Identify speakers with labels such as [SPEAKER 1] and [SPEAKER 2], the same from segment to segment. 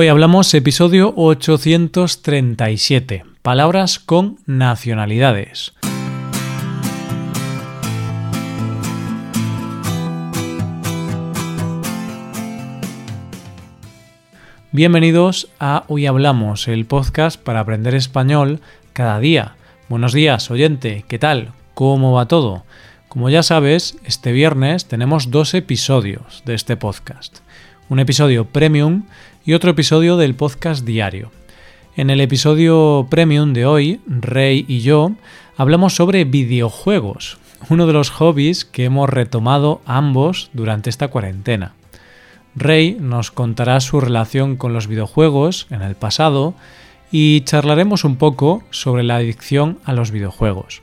[SPEAKER 1] Hoy hablamos episodio 837, palabras con nacionalidades. Bienvenidos a Hoy Hablamos, el podcast para aprender español cada día. Buenos días, oyente, ¿qué tal? ¿Cómo va todo? Como ya sabes, este viernes tenemos dos episodios de este podcast. Un episodio premium y otro episodio del podcast diario. En el episodio premium de hoy, Rey y yo hablamos sobre videojuegos, uno de los hobbies que hemos retomado ambos durante esta cuarentena. Rey nos contará su relación con los videojuegos en el pasado y charlaremos un poco sobre la adicción a los videojuegos.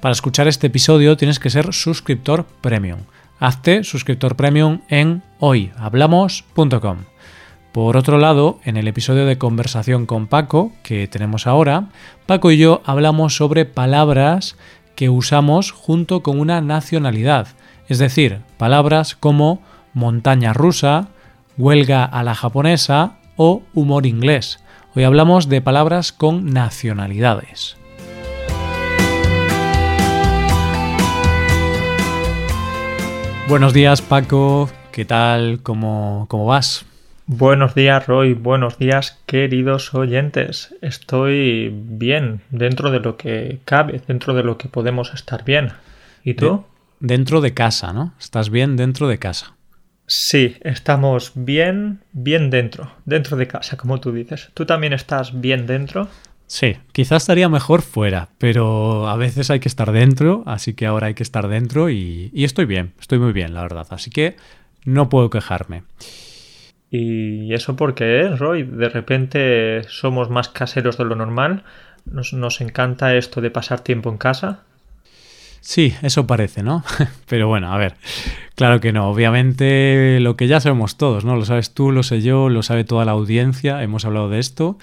[SPEAKER 1] Para escuchar este episodio tienes que ser suscriptor premium. Hazte suscriptor premium en hoyhablamos.com. Por otro lado, en el episodio de conversación con Paco, que tenemos ahora, Paco y yo hablamos sobre palabras que usamos junto con una nacionalidad, es decir, palabras como montaña rusa, huelga a la japonesa o humor inglés. Hoy hablamos de palabras con nacionalidades. Buenos días Paco, ¿qué tal? ¿Cómo, cómo vas?
[SPEAKER 2] Buenos días, Roy. Buenos días, queridos oyentes. Estoy bien, dentro de lo que cabe, dentro de lo que podemos estar bien. ¿Y tú?
[SPEAKER 1] dentro de casa, ¿no? ¿Estás bien dentro de casa?
[SPEAKER 2] Sí, estamos bien, bien dentro, dentro de casa, como tú dices. ¿Tú también estás bien dentro?
[SPEAKER 1] Sí, quizás estaría mejor fuera, pero a veces hay que estar dentro, así que ahora hay que estar dentro y, y estoy bien, estoy muy bien, la verdad. Así que no puedo quejarme.
[SPEAKER 2] ¿Y eso por qué es, Roy? De repente somos más caseros de lo normal. Nos, nos, encanta esto de pasar tiempo en casa.
[SPEAKER 1] Sí, eso parece, ¿no? Pero bueno, a ver, claro que no. Obviamente lo que ya sabemos todos, ¿no? Lo sabes tú, lo sé yo, lo sabe toda la audiencia, hemos hablado de esto,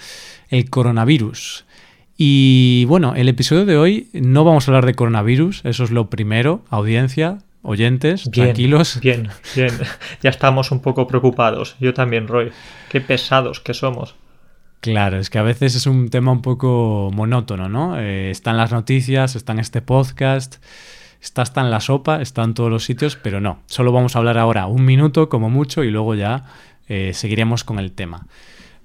[SPEAKER 1] el coronavirus. Y bueno, el episodio de hoy no vamos a hablar de coronavirus, eso es lo primero, audiencia, oyentes, tranquilos.
[SPEAKER 2] Bien, bien. Ya estamos un poco preocupados. Yo también, Roy. Qué pesados que somos.
[SPEAKER 1] Claro, es que a veces es un tema un poco monótono, ¿no? Eh, están las noticias, está en este podcast, está hasta en la sopa, está en todos los sitios, pero no. Solo vamos a hablar ahora un minuto como mucho y luego ya eh, seguiremos con el tema.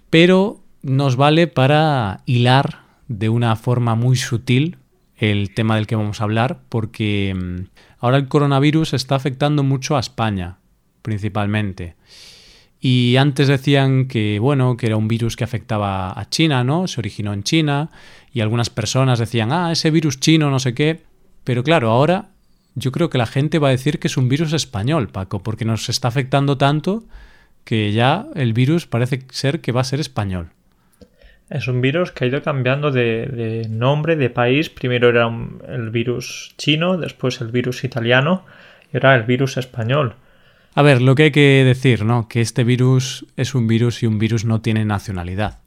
[SPEAKER 1] Pero nos vale para hilar de una forma muy sutil el tema del que vamos a hablar, porque mm, ahora el coronavirus está afectando mucho a España, principalmente. Y antes decían que, bueno, que era un virus que afectaba a China, ¿no? Se originó en China, y algunas personas decían, ah, ese virus chino, no sé qué. Pero claro, ahora yo creo que la gente va a decir que es un virus español, Paco, porque nos está afectando tanto que ya el virus parece ser que va a ser español.
[SPEAKER 2] Es un virus que ha ido cambiando de, nombre, de país. Primero era el virus chino, después el virus italiano y ahora el virus español.
[SPEAKER 1] A ver, lo que hay que decir, ¿no? Que este virus es un virus y un virus no tiene nacionalidad.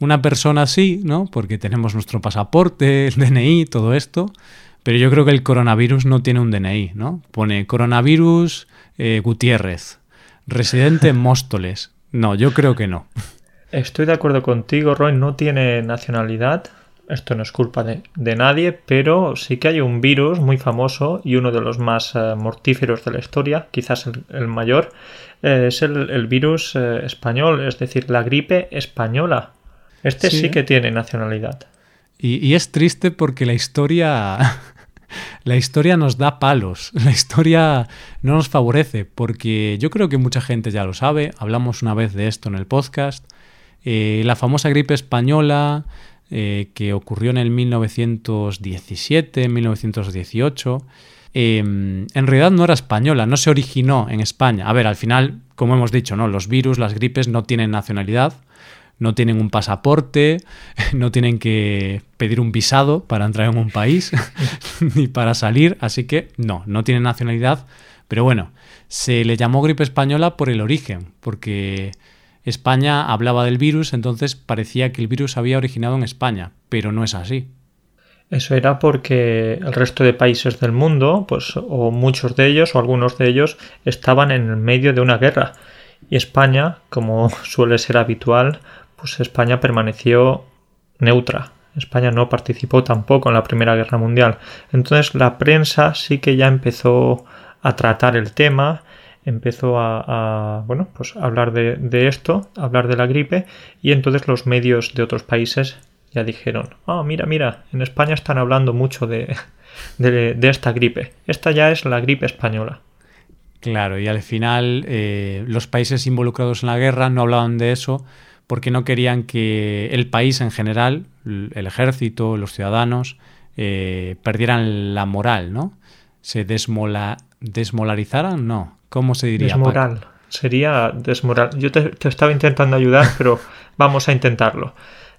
[SPEAKER 1] Una persona sí, ¿no? Porque tenemos nuestro pasaporte, el DNI, todo esto. Pero yo creo que el coronavirus no tiene un DNI, ¿no? Pone coronavirus eh, Gutiérrez, residente en Móstoles. No, yo creo que no.
[SPEAKER 2] Estoy de acuerdo contigo, Roy, no tiene nacionalidad. Esto no es culpa de, nadie, pero sí que hay un virus muy famoso y uno de los más eh, mortíferos de la historia, quizás el, mayor, eh, es el, virus eh, español, es decir, la gripe española. Este sí, que tiene nacionalidad.
[SPEAKER 1] Y, y es triste porque la historia la historia nos da palos, la historia no nos favorece, porque yo creo que mucha gente ya lo sabe, hablamos una vez de esto en el podcast, eh, la famosa gripe española eh, que ocurrió en el 1917, 1918, em, en realidad no era española, no se originó en España. A ver, al final, como hemos dicho, ¿no? los virus, las gripes no tienen nacionalidad, no tienen un pasaporte, no tienen que pedir un visado para entrar en un país ni para salir, así que no, no tienen nacionalidad. Pero bueno, se le llamó gripe española por el origen, porque España hablaba del virus, entonces parecía que el virus había originado en España, pero no es así.
[SPEAKER 2] Eso era porque el resto de países del mundo, pues, o muchos de ellos, o algunos de ellos, estaban en el medio de una guerra. Y España, como suele ser habitual, pues España permaneció neutra. España no participó tampoco en la Primera Guerra Mundial. Entonces la prensa sí que ya empezó a tratar el tema, empezó a, bueno, pues hablar de, esto, hablar de la gripe, y entonces los medios de otros países ya dijeron, ah, mira, mira, en España están hablando mucho de, de, esta gripe. Esta ya es la gripe española.
[SPEAKER 1] Claro, y al final eh, los países involucrados en la guerra no hablaban de eso porque no querían que el país en general, el ejército, los ciudadanos, eh, perdieran la moral, ¿no? Se desmola, desmolarizaran, no. ¿Cómo se diría?
[SPEAKER 2] Desmoral. Sería desmoral. Yo te, estaba intentando ayudar, pero vamos a intentarlo.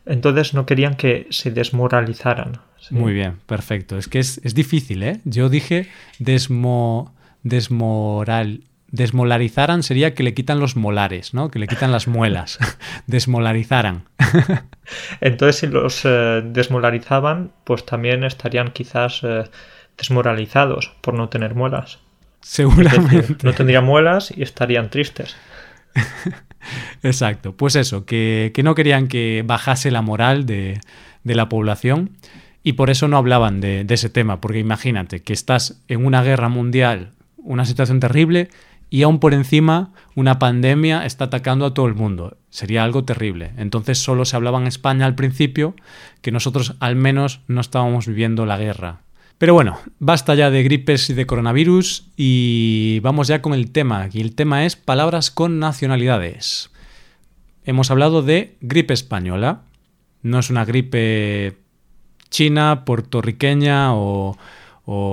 [SPEAKER 2] Entonces no querían que se desmoralizaran.
[SPEAKER 1] Muy bien, perfecto. Es que es, es difícil, ¿eh? Yo dije desmo, desmoral, desmolarizaran sería que le quitan los molares, ¿no? Que le quitan las muelas. Desmolarizaran.
[SPEAKER 2] Entonces, si los eh, desmolarizaban, pues también estarían quizás eh, desmoralizados por no tener muelas.
[SPEAKER 1] Seguramente.
[SPEAKER 2] no tendrían muelas y estarían tristes.
[SPEAKER 1] Exacto. Pues eso, que, no querían que bajase la moral de, la población y por eso no hablaban de, de ese tema, porque imagínate que estás en una guerra mundial, una situación terrible y aún por encima una pandemia está atacando a todo el mundo. Sería algo terrible. Entonces solo se hablaba en España al principio, que nosotros al menos no estábamos viviendo la guerra. Pero bueno, basta ya de gripes y de coronavirus y vamos ya con el tema. Y el tema es palabras con nacionalidades. Hemos hablado de gripe española. No es una gripe china, puertorriqueña o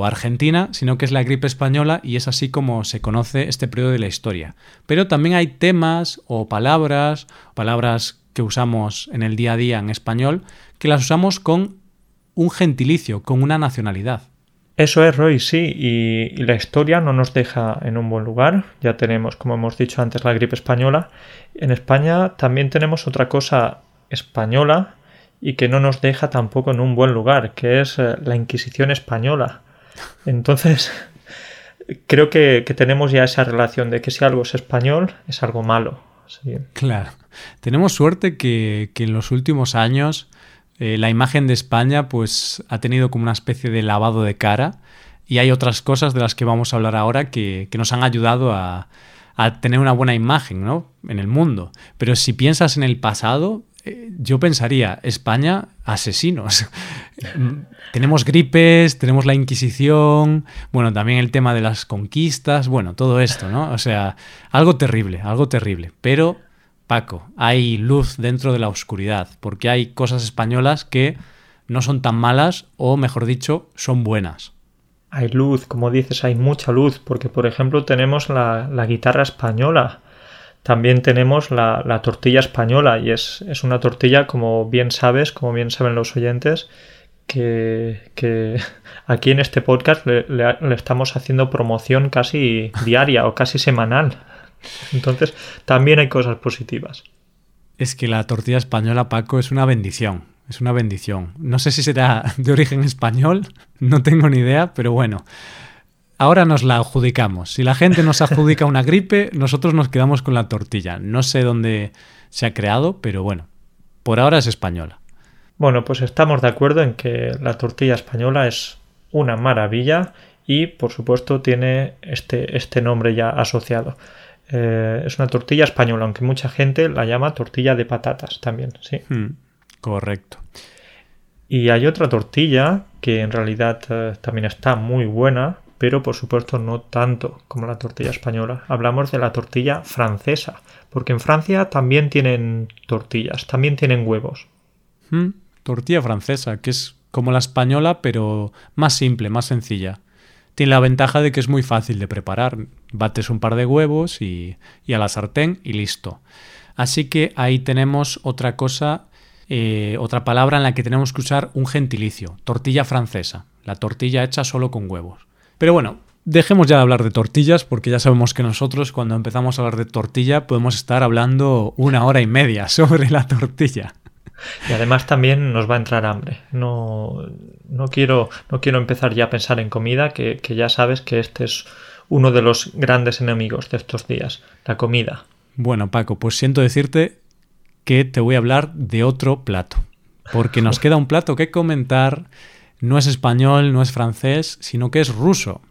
[SPEAKER 1] Argentina, sino que es la gripe española y es así como se conoce este periodo de la historia. Pero también hay temas o palabras, palabras que usamos en el día a día en español, que las usamos con un gentilicio, con una nacionalidad.
[SPEAKER 2] Eso es, Roy, sí, y, la historia no nos deja en un buen lugar. Ya tenemos, como hemos dicho antes, la gripe española. En España también tenemos otra cosa española y que no nos deja tampoco en un buen lugar, que es eh, la Inquisición española. Entonces, creo que, tenemos ya esa relación de que si algo es español, es algo malo.
[SPEAKER 1] Claro. Tenemos suerte que, en los últimos años eh, la imagen de España pues ha tenido como una especie de lavado de cara y hay otras cosas de las que vamos a hablar ahora que, nos han ayudado a, tener una buena imagen ¿no? en el mundo. Pero si piensas en el pasado, eh, yo pensaría, España, asesinos. tenemos gripes, tenemos la Inquisición, bueno, también el tema de las conquistas, bueno, todo esto, ¿no? O sea, algo terrible, algo terrible. Pero, Paco, hay luz dentro de la oscuridad, porque hay cosas españolas que no son tan malas, o mejor dicho, son buenas.
[SPEAKER 2] Hay luz, como dices, hay mucha luz, porque por ejemplo tenemos la, guitarra española, también tenemos la, tortilla española y es, una tortilla, como bien sabes, como bien saben los oyentes, que, aquí en este podcast le, estamos haciendo promoción casi diaria o casi semanal. Entonces, también hay cosas positivas.
[SPEAKER 1] Es que la tortilla española, Paco, es una bendición. Es una bendición. No sé si será de origen español, no tengo ni idea, pero bueno ahora nos la adjudicamos. Si la gente nos adjudica una gripe, nosotros nos quedamos con la tortilla. No sé dónde se ha creado, pero bueno, por ahora es española.
[SPEAKER 2] Bueno, pues estamos de acuerdo en que la tortilla española es una maravilla y por supuesto tiene este, este nombre ya asociado. Eh, es una tortilla española, aunque mucha gente la llama tortilla de patatas también, sí.
[SPEAKER 1] Hmm, correcto.
[SPEAKER 2] Y hay otra tortilla que en realidad eh, también está muy buena, pero por supuesto no tanto como la tortilla española. Hablamos de la tortilla francesa, porque en Francia también tienen tortillas, también tienen huevos.
[SPEAKER 1] Hmm, tortilla francesa, que es como la española, pero más simple, más sencilla. Tiene la ventaja de que es muy fácil de preparar. Bates un par de huevos y, a la sartén y listo. Así que ahí tenemos otra cosa, eh, otra palabra en la que tenemos que usar un gentilicio, tortilla francesa, la tortilla hecha solo con huevos. Pero bueno, dejemos ya de hablar de tortillas porque ya sabemos que nosotros cuando empezamos a hablar de tortilla podemos estar hablando una hora y media sobre la tortilla.
[SPEAKER 2] Y además también nos va a entrar hambre. No, no, quiero, no quiero empezar ya a pensar en comida, que, que ya sabes que este es uno de los grandes enemigos de estos días, la comida.
[SPEAKER 1] Bueno, Paco, pues siento decirte que te voy a hablar de otro plato, porque nos queda un plato que comentar. No es español, no es francés, sino que es ruso.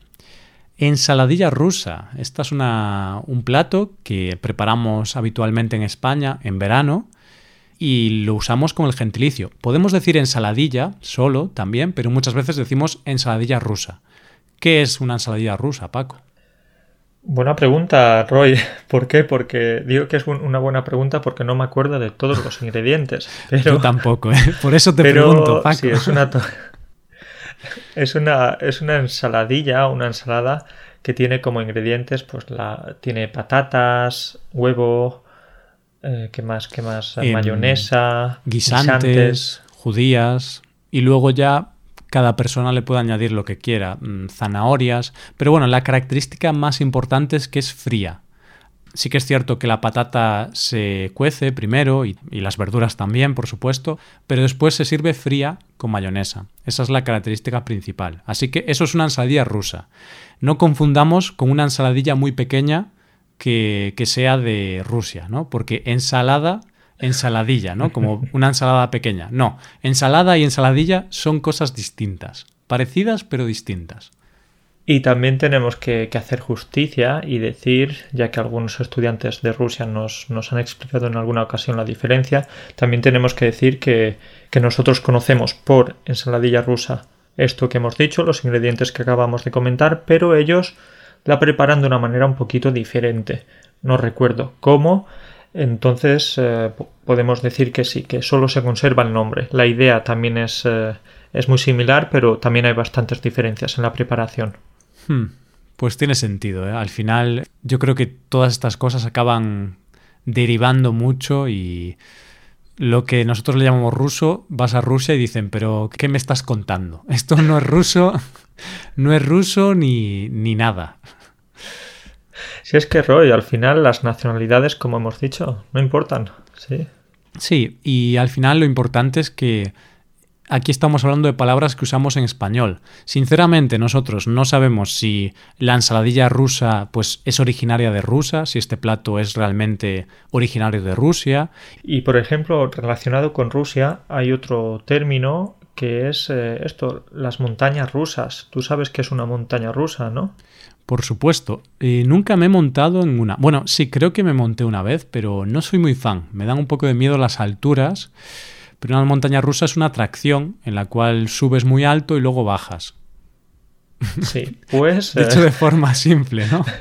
[SPEAKER 1] Ensaladilla rusa. Esta es una, un plato que preparamos habitualmente en España en verano y lo usamos con el gentilicio. Podemos decir ensaladilla solo también, pero muchas veces decimos ensaladilla rusa. ¿Qué es una ensaladilla rusa, Paco?
[SPEAKER 2] Buena pregunta, Roy. ¿Por qué? Porque digo que es una buena pregunta porque no me acuerdo de todos los ingredientes. Pero...
[SPEAKER 1] Yo tampoco, ¿eh? por eso te pregunto, Paco.
[SPEAKER 2] Sí, es una, es una, es una ensaladilla, una ensalada que tiene como ingredientes, pues la tiene patatas, huevo, eh, ¿qué más? ¿Qué más? Mayonesa,
[SPEAKER 1] guisantes, judías y luego ya cada persona le puede añadir lo que quiera, mm, zanahorias, pero bueno, la característica más importante es que es fría. Sí que es cierto que la patata se cuece primero y, las verduras también, por supuesto, pero después se sirve fría con mayonesa. Esa es la característica principal. Así que eso es una ensaladilla rusa. No confundamos con una ensaladilla muy pequeña que, sea de Rusia, ¿no? Porque ensalada ensaladilla, ¿no? Como una ensalada pequeña. No, ensalada y ensaladilla son cosas distintas, parecidas pero distintas.
[SPEAKER 2] Y también tenemos que, hacer justicia y decir, ya que algunos estudiantes de Rusia nos, han explicado en alguna ocasión la diferencia, también tenemos que decir que nosotros conocemos por ensaladilla rusa esto que hemos dicho, los ingredientes que acabamos de comentar, pero ellos la preparan de una manera un poquito diferente. No recuerdo cómo, entonces eh, podemos decir que sí, que solo se conserva el nombre. La idea también es, eh, es muy similar, pero también hay bastantes diferencias en la preparación.
[SPEAKER 1] Hmm. Pues tiene sentido. ¿eh? Al final yo creo que todas estas cosas acaban derivando mucho y lo que nosotros le llamamos ruso, vas a Rusia y dicen, pero ¿qué me estás contando? Esto no es ruso, no es ruso ni, ni nada.
[SPEAKER 2] Si es que, Roy, al final las nacionalidades, como hemos dicho, no importan, sí.
[SPEAKER 1] Sí, y al final lo importante es que aquí estamos hablando de palabras que usamos en español. Sinceramente, nosotros no sabemos si la ensaladilla rusa pues, es originaria de Rusia, si este plato es realmente originario de Rusia.
[SPEAKER 2] Y, por ejemplo, relacionado con Rusia, hay otro término que es eh, esto, las montañas rusas. Tú sabes que es una montaña rusa, ¿no?
[SPEAKER 1] Por supuesto. nunca me he montado en una. Bueno, sí, creo que me monté una vez, pero no soy muy fan. Me dan un poco de miedo las alturas. Pero una montaña rusa es una atracción en la cual subes muy alto y luego bajas.
[SPEAKER 2] Sí, pues...
[SPEAKER 1] de hecho, de eh, forma simple, ¿no?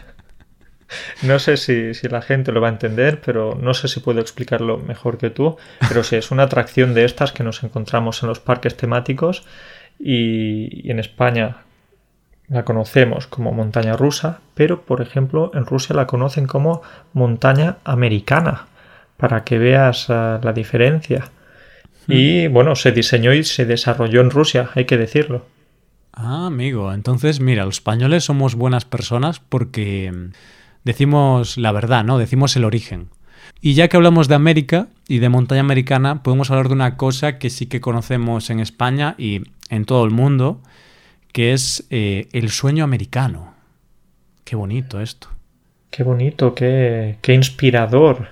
[SPEAKER 2] No sé si, la gente lo va a entender, pero no sé si puedo explicarlo mejor que tú. Pero sí, es una atracción de estas que nos encontramos en los parques temáticos y, y en España la conocemos como montaña rusa, pero por ejemplo en Rusia la conocen como montaña americana, para que veas eh, la diferencia. Y bueno, se diseñó y se desarrolló en Rusia, hay que decirlo.
[SPEAKER 1] Ah, amigo, entonces mira, los españoles somos buenas personas porque decimos la verdad, ¿no? Decimos el origen. Y ya que hablamos de América y de montaña americana, podemos hablar de una cosa que sí que conocemos en España y en todo el mundo, que es eh, el sueño americano. Qué bonito esto.
[SPEAKER 2] Qué bonito, qué, qué inspirador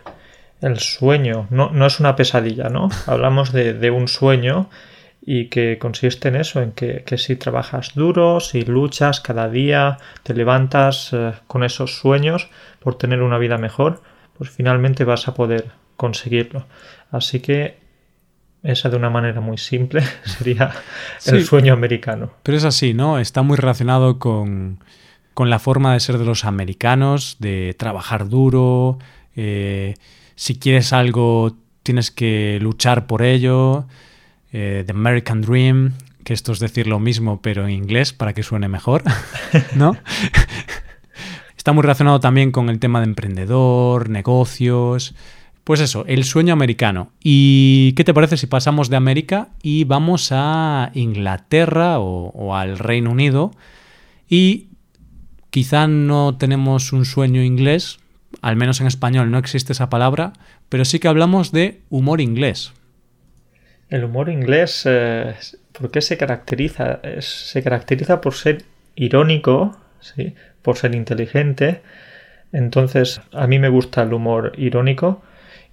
[SPEAKER 2] el sueño. No, no es una pesadilla, ¿no? Hablamos de, un sueño y que consiste en eso, en que, si trabajas duro, si luchas cada día, te levantas eh, con esos sueños por tener una vida mejor, pues finalmente vas a poder conseguirlo. Así que esa de una manera muy simple sería el sueño americano.
[SPEAKER 1] Pero es así, ¿no? Está muy relacionado con, con la forma de ser de los americanos, de trabajar duro, eh, si quieres algo tienes que luchar por ello. Eh, The American Dream, que esto es decir lo mismo pero en inglés para que suene mejor, ¿no? Está muy relacionado también con el tema de emprendedor, negocios. Pues eso, el sueño americano. ¿Y qué te parece si pasamos de América y vamos a Inglaterra o, al Reino Unido? Y quizá no tenemos un sueño inglés, al menos en español no existe esa palabra, pero sí que hablamos de humor inglés.
[SPEAKER 2] El humor inglés, eh, ¿por qué se caracteriza? se caracteriza por ser irónico, ¿sí? por ser inteligente, Entonces, a mí me gusta el humor irónico.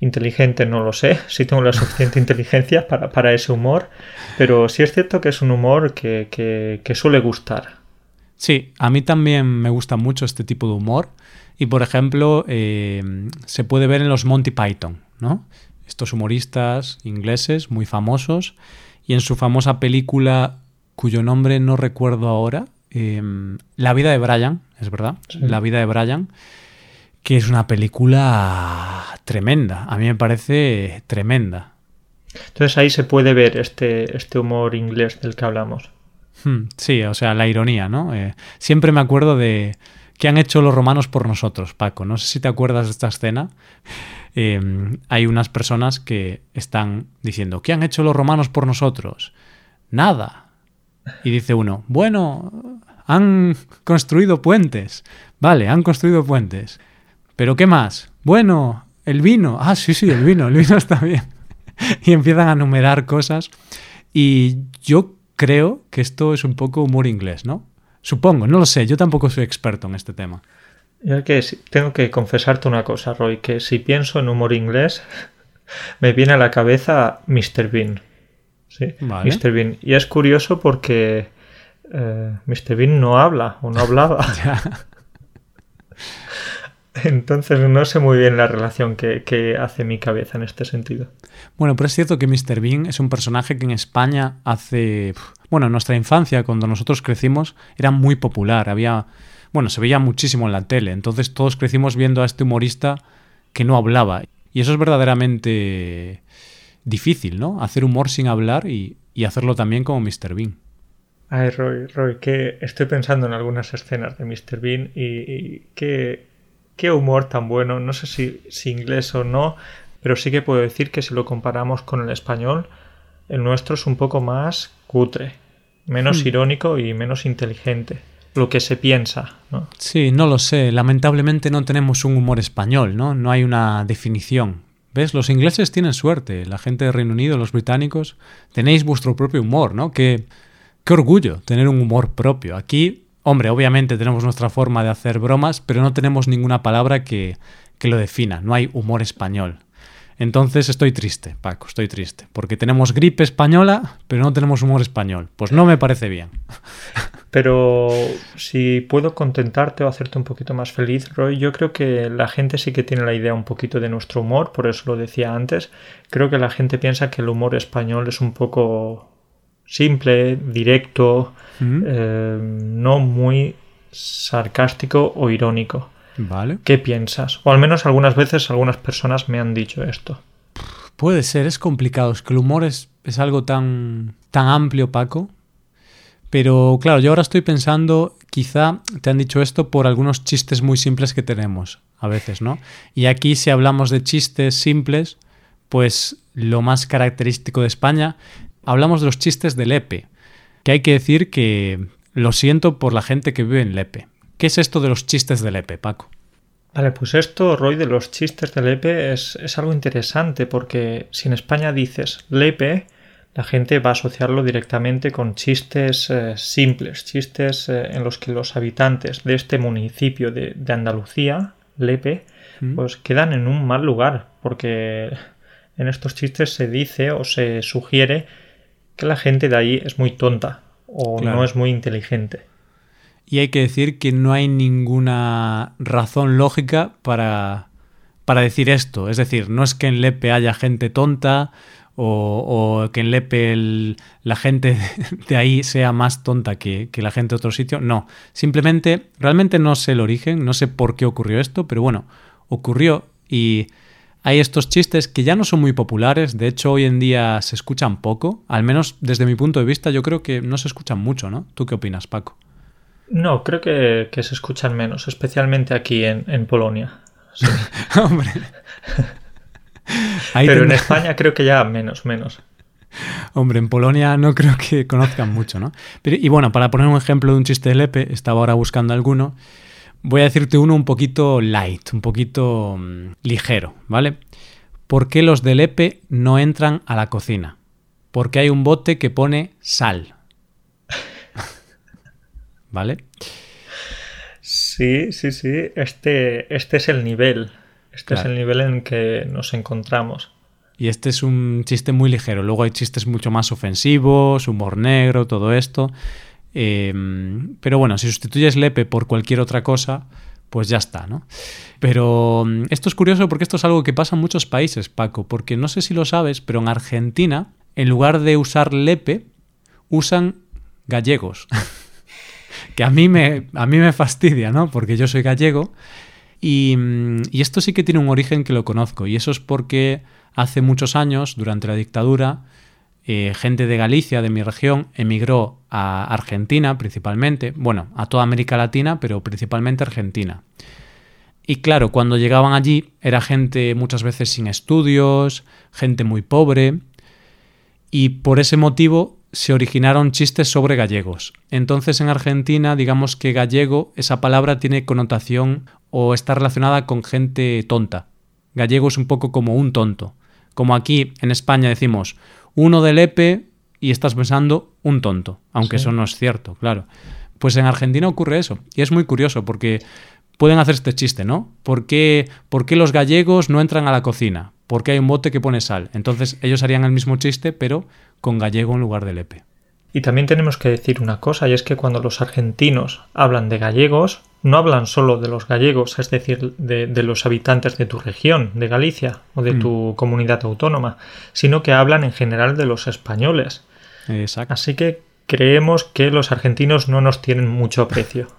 [SPEAKER 2] Inteligente no lo sé, si tengo la suficiente inteligencia para, ese humor, pero sí es cierto que es un humor que, suele gustar.
[SPEAKER 1] Sí, a mí también me gusta mucho este tipo de humor. Y, por ejemplo, eh, se puede ver en los Monty Python, ¿no? Estos humoristas ingleses muy famosos. Y en su famosa película, cuyo nombre no recuerdo ahora, em, La vida de Brian, es verdad, La vida de Brian, que es una película tremenda. A mí me parece tremenda.
[SPEAKER 2] Entonces ahí se puede ver este, este humor inglés del que hablamos.
[SPEAKER 1] Hmm, sí, o sea, la ironía, ¿no? Eh, siempre me acuerdo de qué han hecho los romanos por nosotros, Paco. No sé si te acuerdas de esta escena. Em, hay unas personas que están diciendo, ¿qué han hecho los romanos por nosotros? Nada. Y dice uno, bueno, han construido puentes. Vale, han construido puentes. ¿Pero qué más? Bueno, el vino. Ah, sí, sí, el vino, el vino está bien. y empiezan a numerar cosas. Y yo creo que esto es un poco humor inglés, ¿no? Supongo, no lo sé, yo tampoco soy experto en este tema.
[SPEAKER 2] Yo que tengo que confesarte una cosa, Roy, que si pienso en humor inglés, me viene a la cabeza Mr. Bean. Sí, Mr. Bean. Y es curioso porque eh, Mr. Bean no habla o no hablaba. Entonces no sé muy bien la relación que, hace mi cabeza en este sentido.
[SPEAKER 1] Bueno, pero es cierto que Mr. Bean es un personaje que en España hace... Bueno, en nuestra infancia, cuando nosotros crecimos, era muy popular. Había... Bueno, se veía muchísimo en la tele. Entonces todos crecimos viendo a este humorista que no hablaba. Y eso es verdaderamente difícil, ¿no? Hacer humor sin hablar y, hacerlo también como Mr. Bean.
[SPEAKER 2] Ay, Roy, Roy, que estoy pensando en algunas escenas de Mr. Bean y, y que qué humor tan bueno, no sé si, inglés o no, pero sí que puedo decir que si lo comparamos con el español, el nuestro es un poco más cutre, menos hmm. irónico y menos inteligente. Lo que se piensa, ¿no?
[SPEAKER 1] Sí, no lo sé. Lamentablemente no tenemos un humor español, ¿no? No hay una definición. ¿Ves? Los ingleses tienen suerte. La gente de Reino Unido, los británicos, tenéis vuestro propio humor, ¿no? Qué, qué orgullo tener un humor propio. Aquí Hombre, obviamente tenemos nuestra forma de hacer bromas, pero no tenemos ninguna palabra que, lo defina, no hay humor español. Entonces estoy triste, Paco, estoy triste, porque tenemos gripe española, pero no tenemos humor español. Pues no me parece bien.
[SPEAKER 2] Pero si puedo contentarte o hacerte un poquito más feliz, Roy, yo creo que la gente sí que tiene la idea un poquito de nuestro humor, por eso lo decía antes. Creo que la gente piensa que el humor español es un poco simple, directo, eh, no muy sarcástico o irónico.
[SPEAKER 1] Vale.
[SPEAKER 2] ¿Qué piensas? O al menos algunas veces algunas personas me han dicho esto.
[SPEAKER 1] Puede ser, es complicado. Es que el humor es, es algo tan, tan amplio, Paco. Pero claro, yo ahora estoy pensando, quizá te han dicho esto por algunos chistes muy simples que tenemos a veces, ¿no? Y aquí si hablamos de chistes simples, pues lo más característico de España hablamos de los chistes de Lepe, que hay que decir que lo siento por la gente que vive en Lepe. ¿Qué es esto de los chistes de Lepe, Paco?
[SPEAKER 2] Vale, pues esto, Roy, de los chistes de Lepe es, algo interesante porque si en España dices Lepe, la gente va a asociarlo directamente con chistes eh, simples, chistes eh, en los que los habitantes de este municipio de, Andalucía, Lepe, mm. pues quedan en un mal lugar porque en estos chistes se dice o se sugiere que la gente de ahí es muy tonta o no es muy inteligente.
[SPEAKER 1] Y hay que decir que no hay ninguna razón lógica para, para decir esto. Es decir, no es que en Lepe haya gente tonta o, que en Lepe la gente de ahí sea más tonta que, que, la gente de otro sitio. No, simplemente, realmente no sé el origen, no sé por qué ocurrió esto, pero bueno, ocurrió y hay estos chistes que ya no son muy populares, de hecho hoy en día se escuchan poco, al menos desde mi punto de vista yo creo que no se escuchan mucho, ¿no? ¿Tú qué opinas, Paco?
[SPEAKER 2] No, creo que, se escuchan menos, especialmente aquí en, Polonia. Hombre. Pero en España creo que ya menos, menos.
[SPEAKER 1] Hombre, en Polonia no creo que conozcan mucho, ¿no? Pero, y bueno, para poner un ejemplo de un chiste de Lepe, estaba ahora buscando alguno. Voy a decirte uno un poquito light, un poquito mm, ligero, ¿vale? ¿Por qué los del EPE no entran a la cocina? Porque hay un bote que pone sal. ¿Vale?
[SPEAKER 2] Sí, Sí, sí. Este, este es el nivel. Este es el nivel en que nos encontramos.
[SPEAKER 1] Y este es un chiste muy ligero. Luego hay chistes mucho más ofensivos, humor negro, todo esto. Em, pero bueno, si sustituyes Lepe por cualquier otra cosa, pues ya está, ¿no? Pero mm, esto es curioso porque esto es algo que pasa en muchos países, Paco, porque no sé si lo sabes, pero en Argentina, en lugar de usar Lepe, usan gallegos. que a mí, me, a mí me fastidia, ¿no? Porque yo soy gallego. Y, mm, y esto sí que tiene un origen que lo conozco, y eso es porque Hace muchos años, durante la dictadura, eh, gente de Galicia, de mi región, emigró a Argentina principalmente, bueno, a toda América Latina, pero principalmente Argentina. Y claro, cuando llegaban allí era gente muchas veces sin estudios, gente muy pobre, y por ese motivo se originaron chistes sobre gallegos. Entonces en Argentina, digamos que gallego, esa palabra tiene connotación o está relacionada con gente tonta. Gallego es un poco como un tonto. Como aquí en España decimos uno del EPE y estás pensando un tonto, aunque eso no es cierto, claro. Pues en Argentina ocurre eso. Y es muy curioso porque pueden hacer este chiste, ¿no? ¿Por qué, ¿Por qué los gallegos no entran a la cocina? Porque hay un bote que pone sal. Entonces ellos harían el mismo chiste, pero con gallego en lugar del EPE.
[SPEAKER 2] Y también tenemos que decir una cosa, y es que cuando los argentinos hablan de gallegos, no hablan solo de los gallegos, es decir, de, los habitantes de tu región, de Galicia o de mm. tu comunidad autónoma, sino que hablan en general de los españoles.
[SPEAKER 1] Exacto.
[SPEAKER 2] Así que creemos que los argentinos no nos tienen mucho aprecio.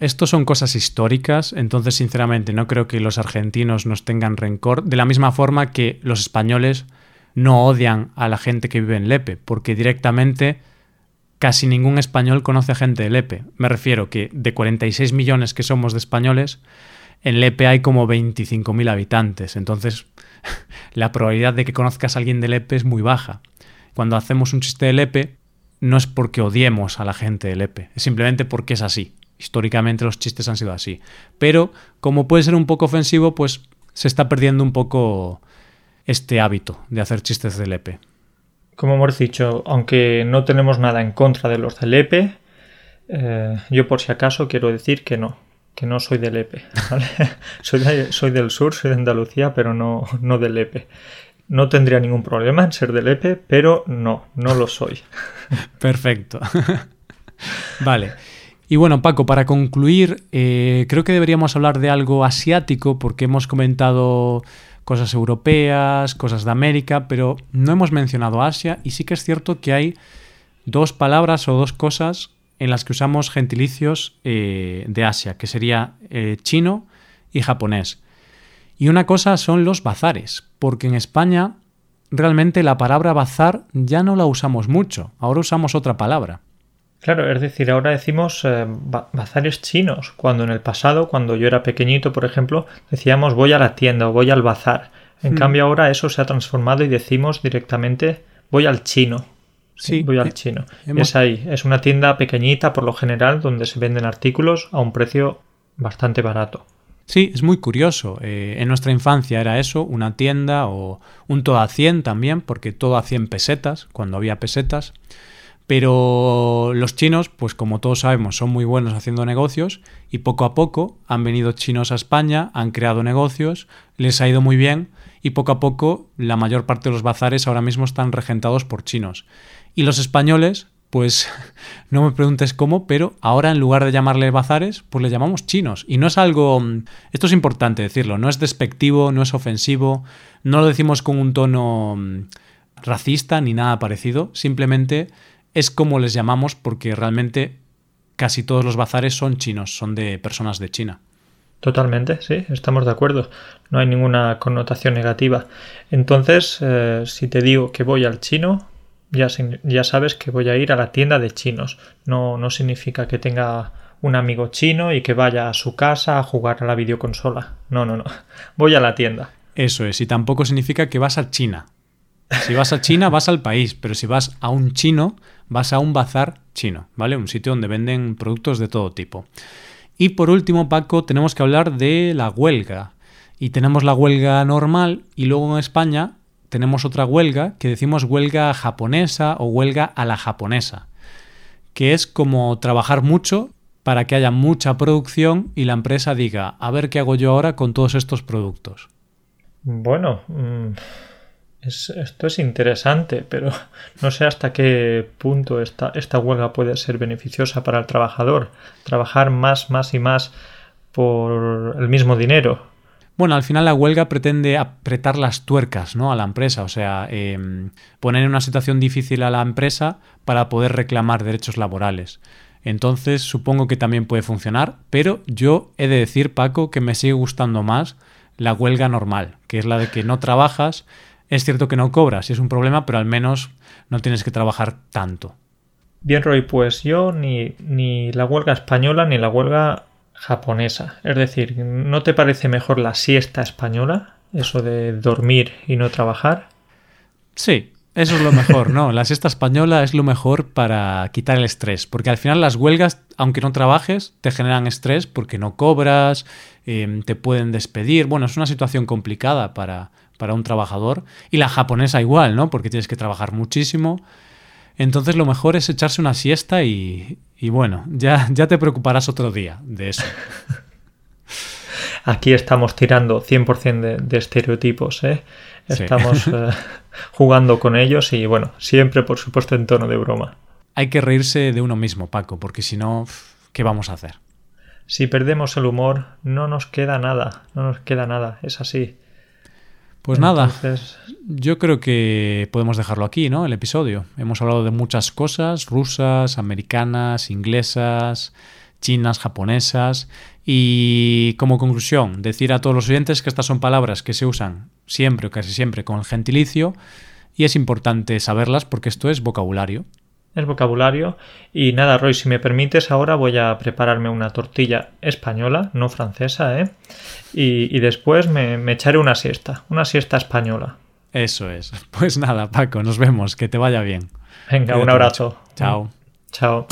[SPEAKER 1] Estos son cosas históricas, entonces sinceramente no creo que los argentinos nos tengan rencor, de la misma forma que los españoles no odian a la gente que vive en Lepe, porque directamente casi ningún español conoce a gente de Lepe. Me refiero que de 46 millones que somos de españoles, en Lepe hay como 25.000 habitantes, entonces la probabilidad de que conozcas a alguien de Lepe es muy baja. Cuando hacemos un chiste de Lepe, no es porque odiemos a la gente de Lepe, es simplemente porque es así. Históricamente los chistes han sido así. Pero como puede ser un poco ofensivo, pues se está perdiendo un poco este hábito de hacer chistes de Lepe.
[SPEAKER 2] Como hemos dicho, aunque no tenemos nada en contra de los de Lepe, eh, yo por si acaso quiero decir que no, que no soy de Lepe. soy, soy, del sur, soy de Andalucía, pero no, no de Lepe. No tendría ningún problema en ser de Lepe, pero no, no lo soy.
[SPEAKER 1] Perfecto. vale. Y bueno, Paco, para concluir, eh, creo que deberíamos hablar de algo asiático porque hemos comentado cosas europeas, cosas de América, pero no hemos mencionado Asia y sí que es cierto que hay dos palabras o dos cosas en las que usamos gentilicios eh, de Asia, que sería eh, chino y japonés. Y una cosa son los bazares, porque en España realmente la palabra bazar ya no la usamos mucho, ahora usamos otra palabra.
[SPEAKER 2] Claro, es decir, ahora decimos eh, bazares chinos, cuando en el pasado, cuando yo era pequeñito, por ejemplo, decíamos voy a la tienda o voy al bazar. En hmm. cambio ahora eso se ha transformado y decimos directamente voy al chino. Sí, voy al eh, chino. Es ahí, es una tienda pequeñita por lo general donde se venden artículos a un precio bastante barato.
[SPEAKER 1] Sí, es muy curioso. Eh, en nuestra infancia era eso, una tienda o un todo a 100 también, porque todo a 100 pesetas, cuando había pesetas. Pero los chinos, pues como todos sabemos, son muy buenos haciendo negocios y poco a poco han venido chinos a España, han creado negocios, les ha ido muy bien y poco a poco la mayor parte de los bazares ahora mismo están regentados por chinos. Y los españoles, pues no me preguntes cómo, pero ahora en lugar de llamarle bazares, pues le llamamos chinos. Y no es algo... Esto es importante decirlo, no es despectivo, no es ofensivo, no lo decimos con un tono mm, racista ni nada parecido, simplemente es como les llamamos porque realmente casi todos los bazares son chinos, son de personas de China.
[SPEAKER 2] Totalmente, sí, estamos de acuerdo. No hay ninguna connotación negativa. Entonces, eh, si te digo que voy al chino, ya, ya sabes que voy a ir a la tienda de chinos. No, no significa que tenga un amigo chino y que vaya a su casa a jugar a la videoconsola. No, no, no. Voy a la tienda.
[SPEAKER 1] Eso es, y tampoco significa que vas a China. Si vas a China, vas al país, pero si vas a un chino, vas a un bazar chino, ¿vale? Un sitio donde venden productos de todo tipo. Y por último, Paco, tenemos que hablar de la huelga. Y tenemos la huelga normal y luego en España tenemos otra huelga que decimos huelga japonesa o huelga a la japonesa, que es como trabajar mucho para que haya mucha producción y la empresa diga, a ver qué hago yo ahora con todos estos productos.
[SPEAKER 2] Bueno, esto es interesante, pero no sé hasta qué punto esta, esta huelga puede ser beneficiosa para el trabajador. Trabajar más, más y más por el mismo dinero.
[SPEAKER 1] Bueno, al final la huelga pretende apretar las tuercas ¿no? a la empresa, o sea, em, poner en una situación difícil a la empresa para poder reclamar derechos laborales. Entonces supongo que también puede funcionar, pero yo he de decir, Paco, que me sigue gustando más la huelga normal, que es la de que no trabajas, es cierto que no cobras, es un problema, pero al menos no tienes que trabajar tanto.
[SPEAKER 2] Bien, Roy, pues yo ni, ni la huelga española ni la huelga japonesa. Es decir, ¿no te parece mejor la siesta española? Eso de dormir y no trabajar.
[SPEAKER 1] Sí, eso es lo mejor, ¿no? La siesta española es lo mejor para quitar el estrés, porque al final las huelgas, aunque no trabajes, te generan estrés porque no cobras, em, te pueden despedir. Bueno, es una situación complicada para, para un trabajador. Y la japonesa igual, ¿no? Porque tienes que trabajar muchísimo. Entonces lo mejor es echarse una siesta y, y bueno, ya, ya te preocuparás otro día de eso.
[SPEAKER 2] Aquí estamos tirando 100% de, estereotipos, ¿eh? Estamos eh, jugando con ellos y bueno, siempre por supuesto en tono de broma.
[SPEAKER 1] Hay que reírse de uno mismo, Paco, porque si no, ¿qué vamos a hacer?
[SPEAKER 2] Si perdemos el humor, no nos queda nada, no nos queda nada, es así.
[SPEAKER 1] Pues nada, yo creo que podemos dejarlo aquí, ¿no? El episodio. Hemos hablado de muchas cosas, rusas, americanas, inglesas, chinas, japonesas. Y como conclusión, decir a todos los oyentes que estas son palabras que se usan siempre o casi siempre con el gentilicio y es importante saberlas porque esto es vocabulario
[SPEAKER 2] es vocabulario. Y nada, Roy, si me permites, ahora voy a prepararme una tortilla española, no francesa, ¿eh? Y, después me, me, echaré una siesta, una siesta española.
[SPEAKER 1] Eso es. Pues nada, Paco, nos vemos, que te vaya bien.
[SPEAKER 2] Venga, un abrazo.
[SPEAKER 1] Chao.
[SPEAKER 2] Chao.